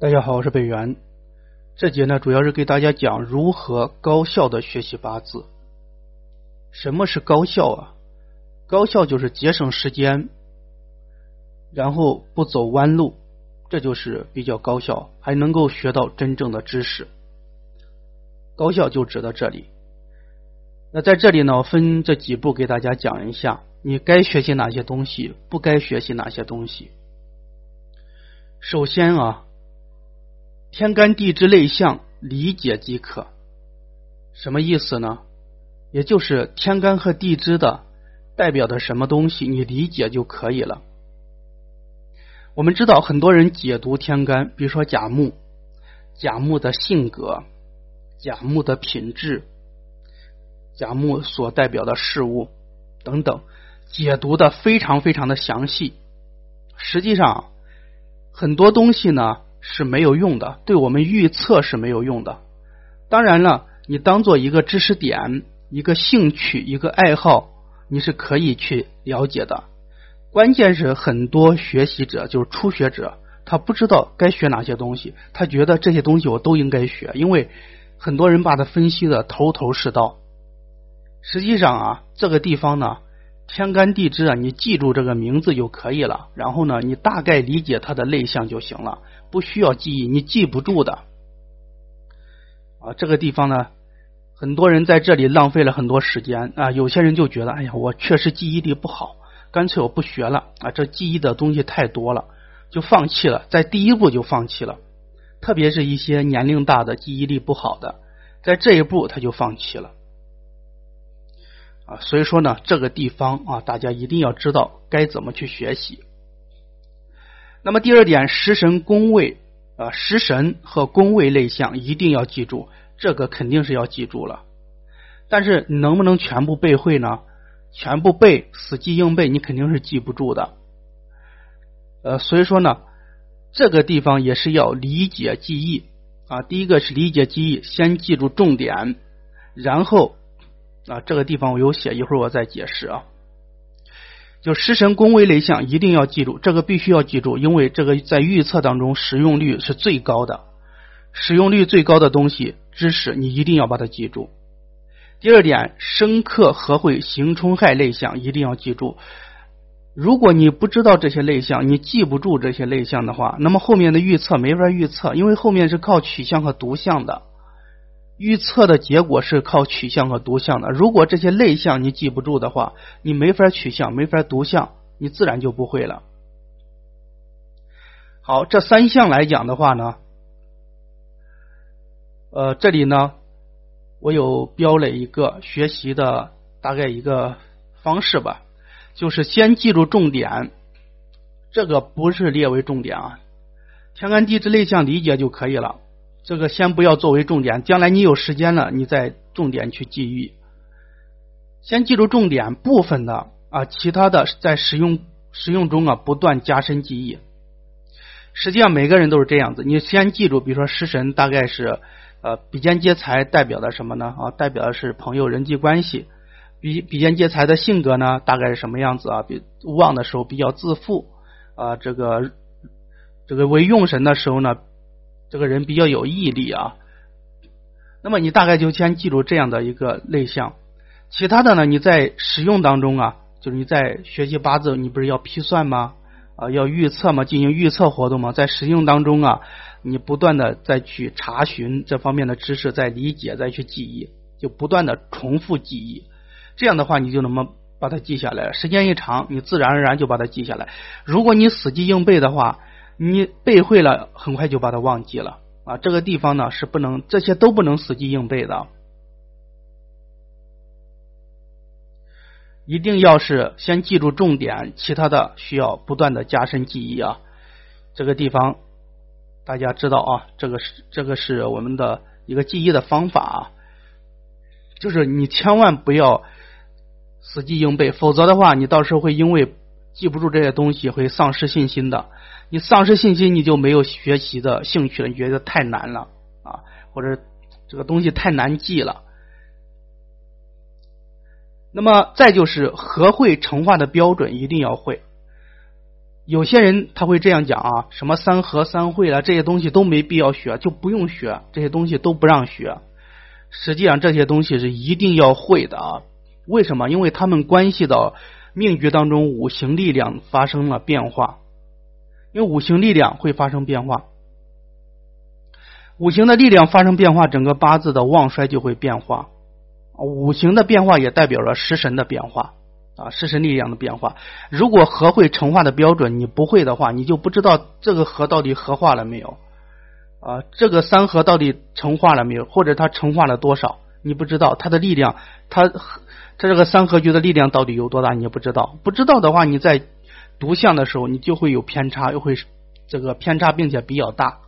大家好，我是北元。这节呢，主要是给大家讲如何高效的学习八字。什么是高效啊？高效就是节省时间，然后不走弯路，这就是比较高效，还能够学到真正的知识。高效就指到这里。那在这里呢，我分这几步给大家讲一下，你该学习哪些东西，不该学习哪些东西。首先啊，天干地支类象理解即可。什么意思呢？也就是天干和地支的代表的什么东西，你理解就可以了。我们知道很多人解读天干，比如说甲木，甲木的性格，甲木的品质。甲木所代表的事物等等，解读的非常非常的详细。实际上，很多东西呢是没有用的，对我们预测是没有用的。当然了，你当做一个知识点、一个兴趣、一个爱好，你是可以去了解的。关键是很多学习者，就是初学者，他不知道该学哪些东西，他觉得这些东西我都应该学，因为很多人把它分析的头头是道。实际上啊，这个地方呢，天干地支啊，你记住这个名字就可以了。然后呢，你大概理解它的类象就行了，不需要记忆，你记不住的。啊，这个地方呢，很多人在这里浪费了很多时间啊。有些人就觉得，哎呀，我确实记忆力不好，干脆我不学了啊。这记忆的东西太多了，就放弃了，在第一步就放弃了。特别是一些年龄大的、记忆力不好的，在这一步他就放弃了。啊，所以说呢，这个地方啊，大家一定要知道该怎么去学习。那么第二点，食神宫位啊，食神和宫位类象一定要记住，这个肯定是要记住了。但是能不能全部背会呢？全部背，死记硬背，你肯定是记不住的。呃，所以说呢，这个地方也是要理解记忆啊。第一个是理解记忆，先记住重点，然后。啊，这个地方我有写，一会儿我再解释啊。就食神宫位类象一定要记住，这个必须要记住，因为这个在预测当中使用率是最高的，使用率最高的东西知识你一定要把它记住。第二点，生克合会刑冲害类象一定要记住。如果你不知道这些类象，你记不住这些类象的话，那么后面的预测没法预测，因为后面是靠取向和读向的。预测的结果是靠取向和读向的。如果这些类象你记不住的话，你没法取向，没法读向，你自然就不会了。好，这三项来讲的话呢，呃，这里呢，我有标了一个学习的大概一个方式吧，就是先记住重点，这个不是列为重点啊，天干地支类象理解就可以了。这个先不要作为重点，将来你有时间了，你再重点去记忆。先记住重点部分的啊，其他的在使用使用中啊，不断加深记忆。实际上每个人都是这样子，你先记住，比如说食神大概是呃比肩劫财代表的什么呢？啊，代表的是朋友人际关系。比比肩劫财的性格呢，大概是什么样子啊？比旺的时候比较自负啊，这个这个为用神的时候呢？这个人比较有毅力啊，那么你大概就先记住这样的一个类象，其他的呢，你在使用当中啊，就是你在学习八字，你不是要批算吗？啊，要预测吗？进行预测活动吗？在使用当中啊，你不断的再去查询这方面的知识，再理解，再去记忆，就不断的重复记忆，这样的话你就能把它记下来，时间一长，你自然而然就把它记下来。如果你死记硬背的话，你背会了，很快就把它忘记了啊！这个地方呢是不能，这些都不能死记硬背的，一定要是先记住重点，其他的需要不断的加深记忆啊！这个地方大家知道啊，这个是这个是我们的一个记忆的方法啊，就是你千万不要死记硬背，否则的话，你到时候会因为记不住这些东西，会丧失信心的。你丧失信心，你就没有学习的兴趣了。你觉得太难了啊，或者这个东西太难记了。那么再就是和会成化的标准一定要会，有些人他会这样讲啊，什么三合三会了这些东西都没必要学，就不用学这些东西都不让学。实际上这些东西是一定要会的啊。为什么？因为他们关系到命局当中五行力量发生了变化，因为五行力量会发生变化，五行的力量发生变化，整个八字的旺衰就会变化。五行的变化也代表着食神的变化。啊，食神力量的变化。如果合会成化的标准你不会的话，你就不知道这个合到底合化了没有啊？这个三合到底成化了没有？或者它成化了多少？你不知道它的力量，它这个三合局的力量到底有多大？你也不知道。不知道的话，你在读相的时候，你就会有偏差，又会这个偏差，并且比较大。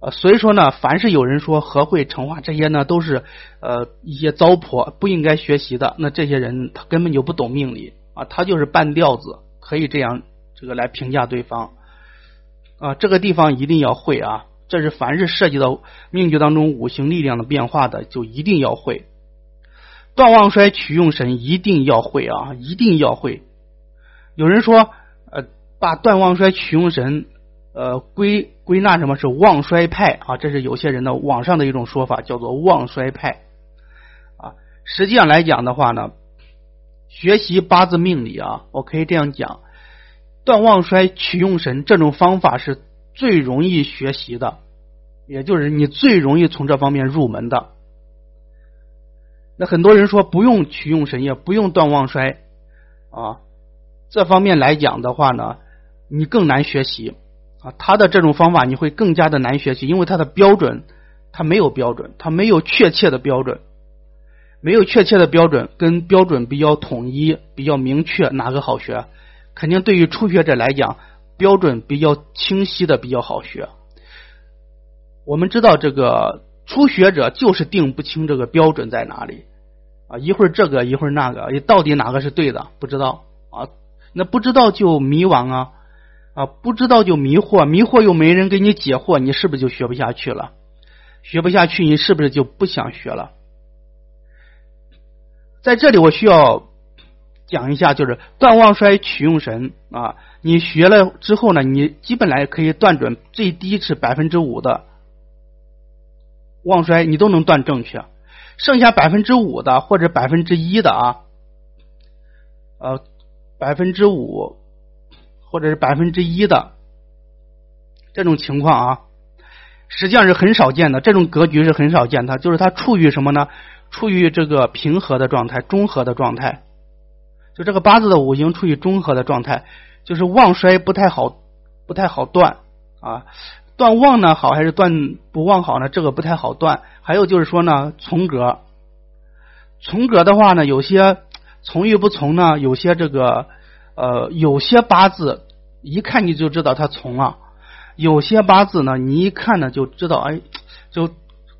呃，所以说呢，凡是有人说和会成化这些呢，都是呃一些糟粕，不应该学习的。那这些人他根本就不懂命理啊，他就是半吊子，可以这样这个来评价对方啊。这个地方一定要会啊，这是凡是涉及到命局当中五行力量的变化的，就一定要会。断旺衰取用神一定要会啊，一定要会。有人说呃，把断旺衰取用神。呃，归归纳什么是旺衰派啊？这是有些人的网上的一种说法，叫做旺衰派啊。实际上来讲的话呢，学习八字命理啊，我可以这样讲，断旺衰取用神这种方法是最容易学习的，也就是你最容易从这方面入门的。那很多人说不用取用神，液不用断旺衰啊，这方面来讲的话呢，你更难学习。啊，他的这种方法你会更加的难学习，因为他的标准他没有标准，他没有确切的标准，没有确切的标准跟标准比较统一、比较明确，哪个好学？肯定对于初学者来讲，标准比较清晰的比较好学。我们知道这个初学者就是定不清这个标准在哪里啊，一会儿这个一会儿那个，到底哪个是对的？不知道啊，那不知道就迷惘啊。啊，不知道就迷惑，迷惑又没人给你解惑，你是不是就学不下去了？学不下去，你是不是就不想学了？在这里，我需要讲一下，就是断旺衰取用神啊。你学了之后呢，你基本来可以断准，最低是百分之五的旺衰，你都能断正确。剩下百分之五的或者百分之一的啊，呃，百分之五。或者是百分之一的这种情况啊，实际上是很少见的。这种格局是很少见的，就是它处于什么呢？处于这个平和的状态、中和的状态。就这个八字的五行处于中和的状态，就是旺衰不太好，不太好断啊。断旺呢好还是断不旺好呢？这个不太好断。还有就是说呢，从格，从格的话呢，有些从与不从呢，有些这个。呃，有些八字一看你就知道他从了，有些八字呢，你一看呢就知道，哎，就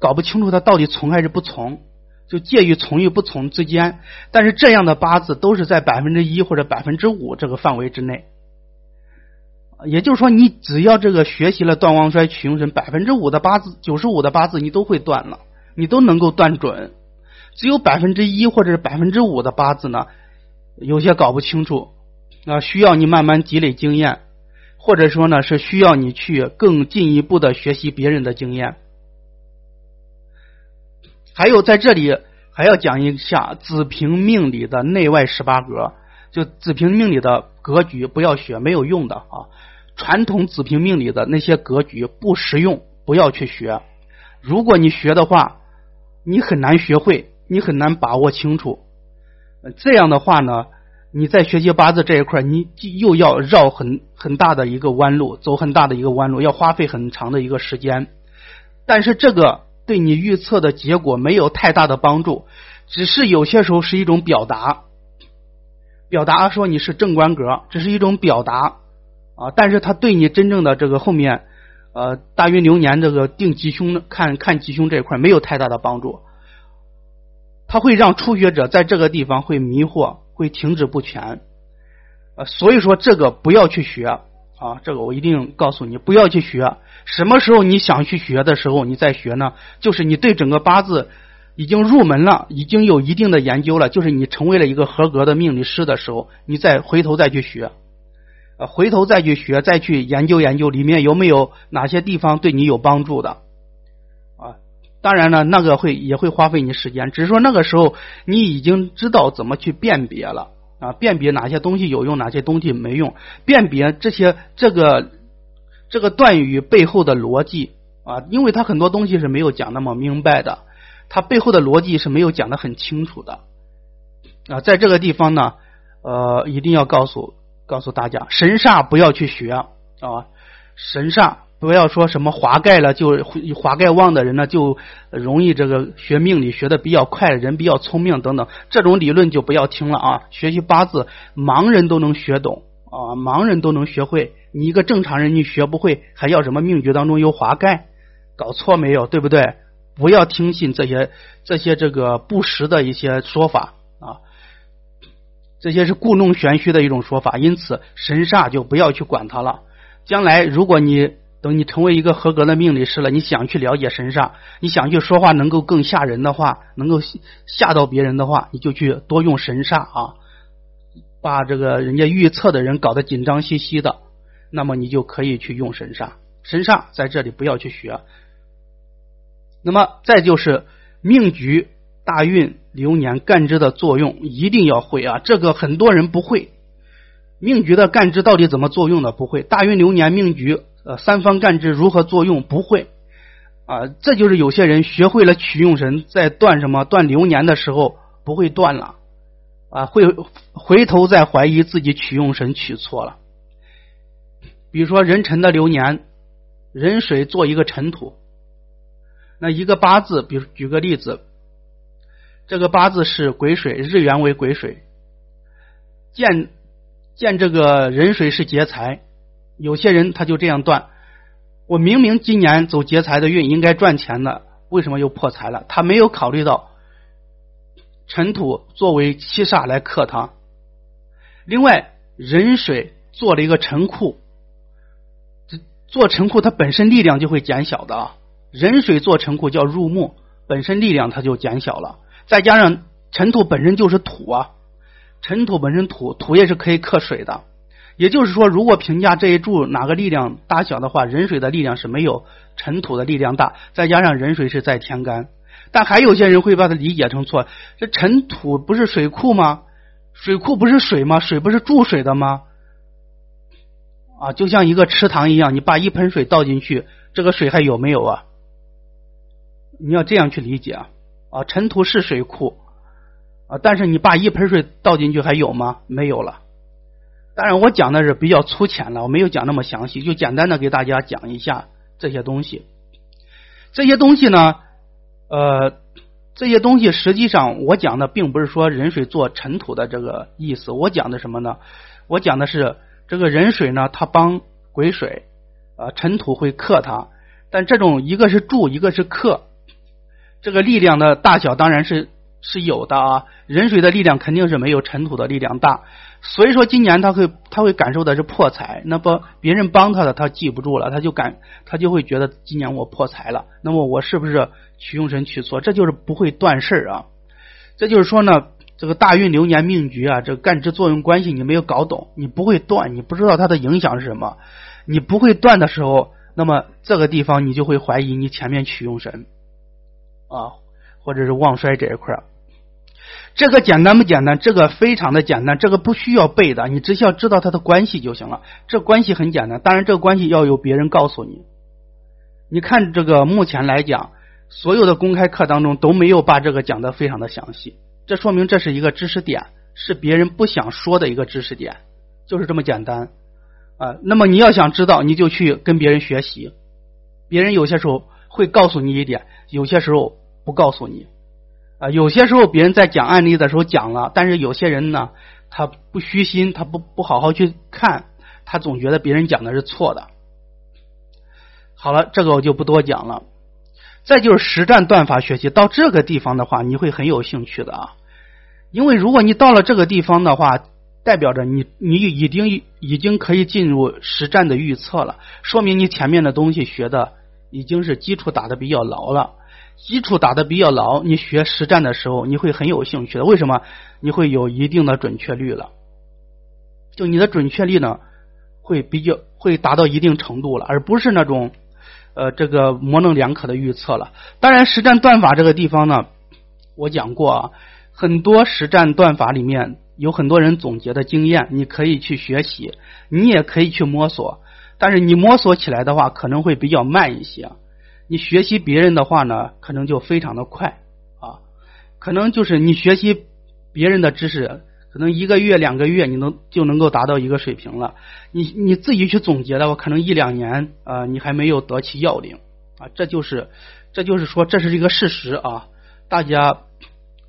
搞不清楚他到底从还是不从，就介于从与不从之间。但是这样的八字都是在百分之一或者百分之五这个范围之内。也就是说，你只要这个学习了断旺衰取用神，百分之五的八字、九十五的八字你都会断了，你都能够断准。只有百分之一或者是百分之五的八字呢，有些搞不清楚。啊，需要你慢慢积累经验，或者说呢，是需要你去更进一步的学习别人的经验。还有在这里还要讲一下子平命理的内外十八格，就子平命理的格局不要学，没有用的啊。传统子平命理的那些格局不实用，不要去学。如果你学的话，你很难学会，你很难把握清楚。这样的话呢？你在学习八字这一块，你又要绕很很大的一个弯路，走很大的一个弯路，要花费很长的一个时间。但是这个对你预测的结果没有太大的帮助，只是有些时候是一种表达，表达说你是正官格，只是一种表达啊。但是它对你真正的这个后面呃大运流年这个定吉凶看看吉凶这一块没有太大的帮助，它会让初学者在这个地方会迷惑。会停止不前，呃，所以说这个不要去学啊，这个我一定告诉你不要去学。什么时候你想去学的时候，你再学呢？就是你对整个八字已经入门了，已经有一定的研究了，就是你成为了一个合格的命理师的时候，你再回头再去学。回头再去学，再去研究研究里面有没有哪些地方对你有帮助的啊。当然呢，那个会也会花费你时间，只是说那个时候你已经知道怎么去辨别了啊，辨别哪些东西有用，哪些东西没用，辨别这些这个这个段语背后的逻辑啊，因为它很多东西是没有讲那么明白的，它背后的逻辑是没有讲的很清楚的啊，在这个地方呢，呃，一定要告诉。告诉大家，神煞不要去学啊！神煞不要说什么华盖了，就华盖旺的人呢，就容易这个学命理学的比较快，人比较聪明等等，这种理论就不要听了啊！学习八字，盲人都能学懂啊，盲人都能学会，你一个正常人你学不会，还要什么命局当中有华盖？搞错没有？对不对？不要听信这些这些这个不实的一些说法。这些是故弄玄虚的一种说法，因此神煞就不要去管它了。将来如果你等你成为一个合格的命理师了，你想去了解神煞，你想去说话能够更吓人的话，能够吓到别人的话，你就去多用神煞啊，把这个人家预测的人搞得紧张兮兮的，那么你就可以去用神煞。神煞在这里不要去学。那么再就是命局。大运流年干支的作用一定要会啊！这个很多人不会，命局的干支到底怎么作用的不会，大运流年命局呃三方干支如何作用不会啊！这就是有些人学会了取用神，在断什么断流年的时候不会断了啊，会回头再怀疑自己取用神取错了。比如说壬辰的流年，壬水做一个尘土，那一个八字，比如举个例子。这个八字是癸水，日元为癸水，见见这个壬水是劫财，有些人他就这样断，我明明今年走劫财的运，应该赚钱的，为什么又破财了？他没有考虑到尘土作为七煞来克他，另外壬水做了一个尘库，做尘库它本身力量就会减小的啊，壬水做尘库叫入木，本身力量它就减小了。再加上尘土本身就是土啊，尘土本身土，土也是可以克水的。也就是说，如果评价这一柱哪个力量大小的话，壬水的力量是没有尘土的力量大。再加上壬水是在天干，但还有些人会把它理解成错。这尘土不是水库吗？水库不是水吗？水不是注水的吗？啊，就像一个池塘一样，你把一盆水倒进去，这个水还有没有啊？你要这样去理解啊。啊，尘土是水库啊，但是你把一盆水倒进去还有吗？没有了。当然，我讲的是比较粗浅了，我没有讲那么详细，就简单的给大家讲一下这些东西。这些东西呢，呃，这些东西实际上我讲的并不是说人水做尘土的这个意思，我讲的什么呢？我讲的是这个人水呢，它帮癸水啊，尘土会克它，但这种一个是助，一个是克。这个力量的大小当然是是有的啊，壬水的力量肯定是没有尘土的力量大，所以说今年他会他会感受的是破财，那不别人帮他的他记不住了，他就感他就会觉得今年我破财了，那么我是不是取用神取错？这就是不会断事啊，这就是说呢，这个大运流年命局啊，这个干支作用关系你没有搞懂，你不会断，你不知道它的影响是什么，你不会断的时候，那么这个地方你就会怀疑你前面取用神。啊，或者是旺衰这一块这个简单不简单？这个非常的简单，这个不需要背的，你只需要知道它的关系就行了。这关系很简单，当然这个关系要有别人告诉你。你看这个目前来讲，所有的公开课当中都没有把这个讲的非常的详细，这说明这是一个知识点，是别人不想说的一个知识点，就是这么简单啊。那么你要想知道，你就去跟别人学习，别人有些时候会告诉你一点，有些时候。不告诉你啊，有些时候别人在讲案例的时候讲了，但是有些人呢，他不虚心，他不不好好去看，他总觉得别人讲的是错的。好了，这个我就不多讲了。再就是实战断法学习，到这个地方的话，你会很有兴趣的啊，因为如果你到了这个地方的话，代表着你你已经已经可以进入实战的预测了，说明你前面的东西学的已经是基础打的比较牢了。基础打的比较牢，你学实战的时候你会很有兴趣的。为什么？你会有一定的准确率了。就你的准确率呢，会比较会达到一定程度了，而不是那种呃这个模棱两可的预测了。当然，实战断法这个地方呢，我讲过啊，很多实战断法里面有很多人总结的经验，你可以去学习，你也可以去摸索。但是你摸索起来的话，可能会比较慢一些。你学习别人的话呢，可能就非常的快啊。可能就是你学习别人的知识，可能一个月两个月你能就能够达到一个水平了。你你自己去总结的话，可能一两年啊，你还没有得其要领啊。这就是这就是说，这是一个事实啊。大家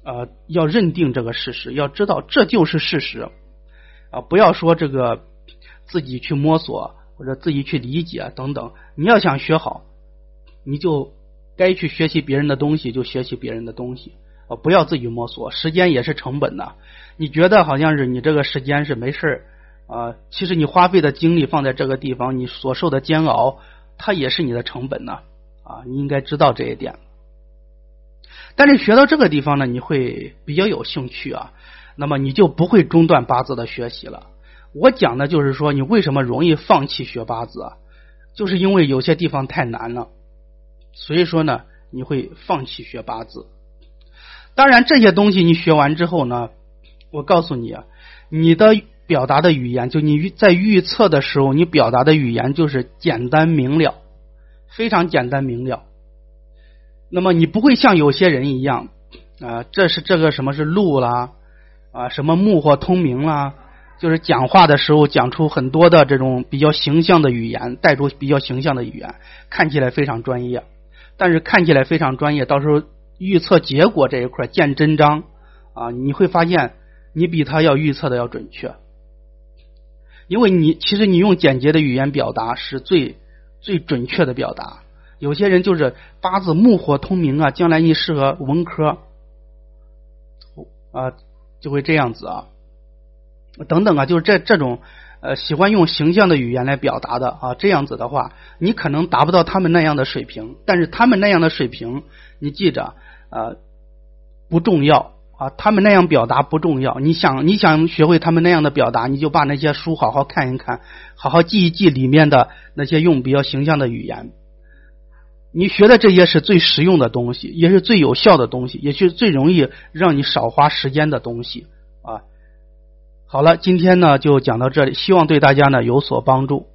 呃要认定这个事实，要知道这就是事实啊。不要说这个自己去摸索。或者自己去理解等等，你要想学好，你就该去学习别人的东西，就学习别人的东西啊，不要自己摸索。时间也是成本的，你觉得好像是你这个时间是没事啊，其实你花费的精力放在这个地方，你所受的煎熬，它也是你的成本呢啊，你应该知道这一点。但是学到这个地方呢，你会比较有兴趣啊，那么你就不会中断八字的学习了。我讲的就是说，你为什么容易放弃学八字啊？就是因为有些地方太难了，所以说呢，你会放弃学八字。当然，这些东西你学完之后呢，我告诉你啊，你的表达的语言，就你在预测的时候，你表达的语言就是简单明了，非常简单明了。那么你不会像有些人一样啊，这是这个什么是路啦啊，什么木或通明啦。就是讲话的时候讲出很多的这种比较形象的语言，带出比较形象的语言，看起来非常专业。但是看起来非常专业，到时候预测结果这一块见真章啊，你会发现你比他要预测的要准确。因为你其实你用简洁的语言表达是最最准确的表达。有些人就是八字木火通明啊，将来你适合文科啊，就会这样子啊。等等啊，就是这这种呃喜欢用形象的语言来表达的啊，这样子的话，你可能达不到他们那样的水平，但是他们那样的水平，你记着啊不重要啊，他们那样表达不重要。你想你想学会他们那样的表达，你就把那些书好好看一看，好好记一记里面的那些用比较形象的语言。你学的这些是最实用的东西，也是最有效的东西，也是最容易让你少花时间的东西。好了，今天呢就讲到这里，希望对大家呢有所帮助。